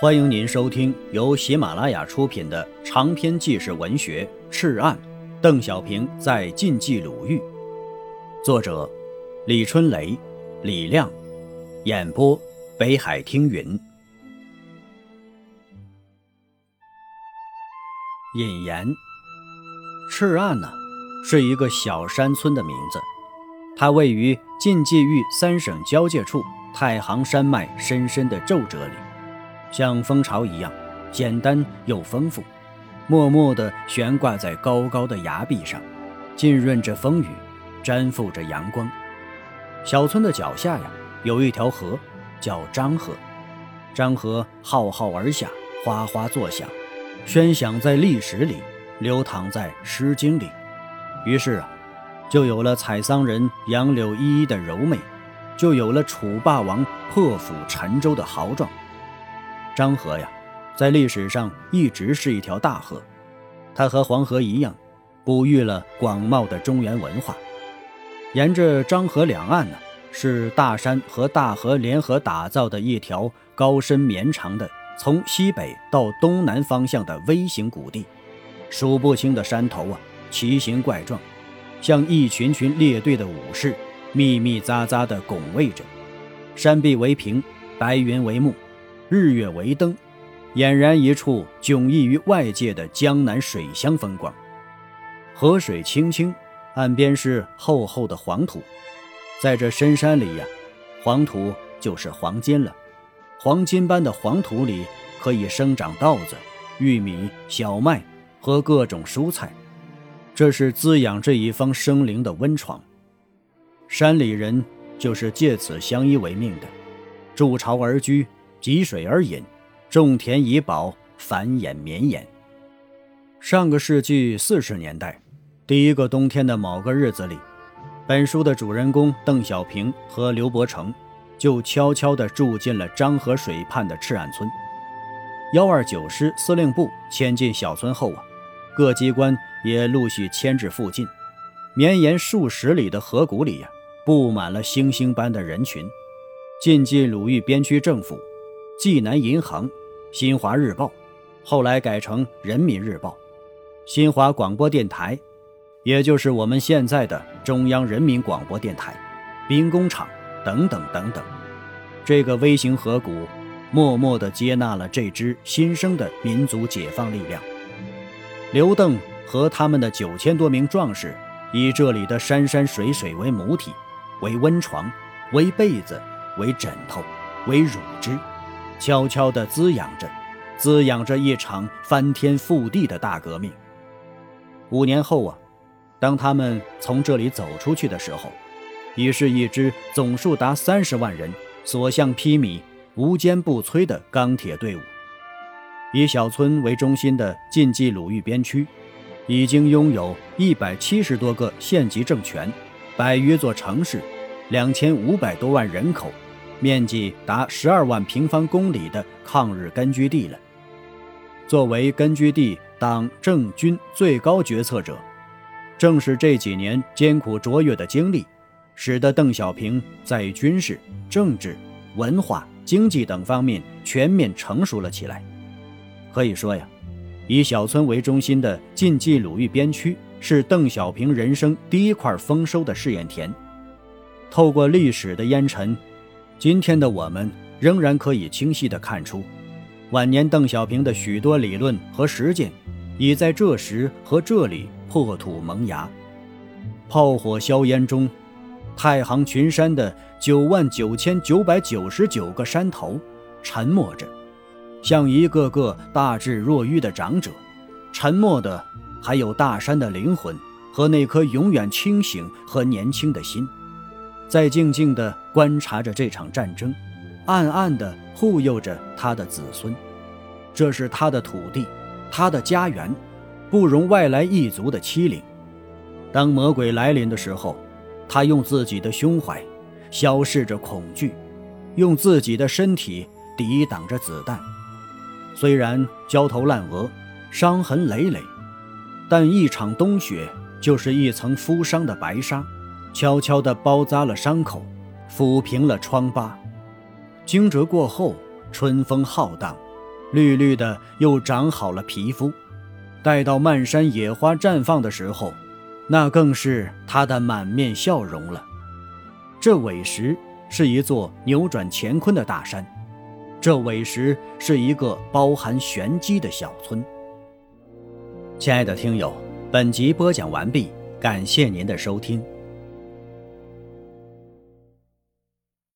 欢迎您收听由喜马拉雅出品的长篇纪实文学《赤案》，邓小平在晋冀鲁豫，作者李春雷、李亮，演播北海听云。引言：赤岸呢，是一个小山村的名字，它位于晋冀豫三省交界处太行山脉深深的皱褶里。像蜂巢一样简单又丰富，默默地悬挂在高高的崖壁上，浸润着风雨，沾附着阳光。小村的脚下呀，有一条河，叫漳河。漳河浩浩而下，哗哗作响，喧响在历史里，流淌在诗经里。于是啊，就有了采桑人杨柳依依的柔美，就有了楚霸王破釜沉舟的豪壮。漳河呀，在历史上一直是一条大河，它和黄河一样，哺育了广袤的中原文化。沿着漳河两岸呢，是大山和大河联合打造的一条高深绵长的从西北到东南方向的微型谷地，数不清的山头啊，奇形怪状，像一群群列队的武士，密密匝匝地拱卫着。山壁为平，白云为幕。日月为灯，俨然一处迥异于外界的江南水乡风光。河水清清，岸边是厚厚的黄土。在这深山里呀，黄土就是黄金了。黄金般的黄土里可以生长稻子、玉米、小麦和各种蔬菜，这是滋养这一方生灵的温床。山里人就是借此相依为命的，筑巢而居。汲水而饮，种田以保繁衍绵延。上个世纪四十年代，第一个冬天的某个日子里，本书的主人公邓小平和刘伯承就悄悄地住进了漳河水畔的赤岸村。幺二九师司令部迁进小村后啊，各机关也陆续迁至附近。绵延数十里的河谷里呀，布满了星星般的人群。晋冀鲁豫边区政府。济南银行、新华日报，后来改成人民日报；新华广播电台，也就是我们现在的中央人民广播电台；兵工厂等等等等。这个微型河谷，默默地接纳了这支新生的民族解放力量。刘邓和他们的九千多名壮士，以这里的山山水水为母体，为温床，为被子，为枕头，为乳汁。悄悄地滋养着，滋养着一场翻天覆地的大革命。五年后啊，当他们从这里走出去的时候，已是一支总数达三十万人、所向披靡、无坚不摧的钢铁队伍。以小村为中心的晋冀鲁豫边区，已经拥有一百七十多个县级政权，百余座城市，两千五百多万人口。面积达十二万平方公里的抗日根据地了。作为根据地党政军最高决策者，正是这几年艰苦卓越的经历，使得邓小平在军事、政治、文化、经济等方面全面成熟了起来。可以说呀，以小村为中心的晋冀鲁豫边区是邓小平人生第一块丰收的试验田。透过历史的烟尘。今天的我们仍然可以清晰地看出，晚年邓小平的许多理论和实践，已在这时和这里破土萌芽。炮火硝烟中，太行群山的九万九千九百九十九个山头，沉默着，像一个个大智若愚的长者。沉默的，还有大山的灵魂和那颗永远清醒和年轻的心。在静静地观察着这场战争，暗暗地护佑着他的子孙。这是他的土地，他的家园，不容外来异族的欺凌。当魔鬼来临的时候，他用自己的胸怀消逝着恐惧，用自己的身体抵挡着子弹。虽然焦头烂额，伤痕累累，但一场冬雪就是一层敷伤的白纱。悄悄地包扎了伤口，抚平了疮疤。惊蛰过后，春风浩荡，绿绿的又长好了皮肤。待到漫山野花绽放的时候，那更是他的满面笑容了。这尾石是一座扭转乾坤的大山，这尾石是一个包含玄机的小村。亲爱的听友，本集播讲完毕，感谢您的收听。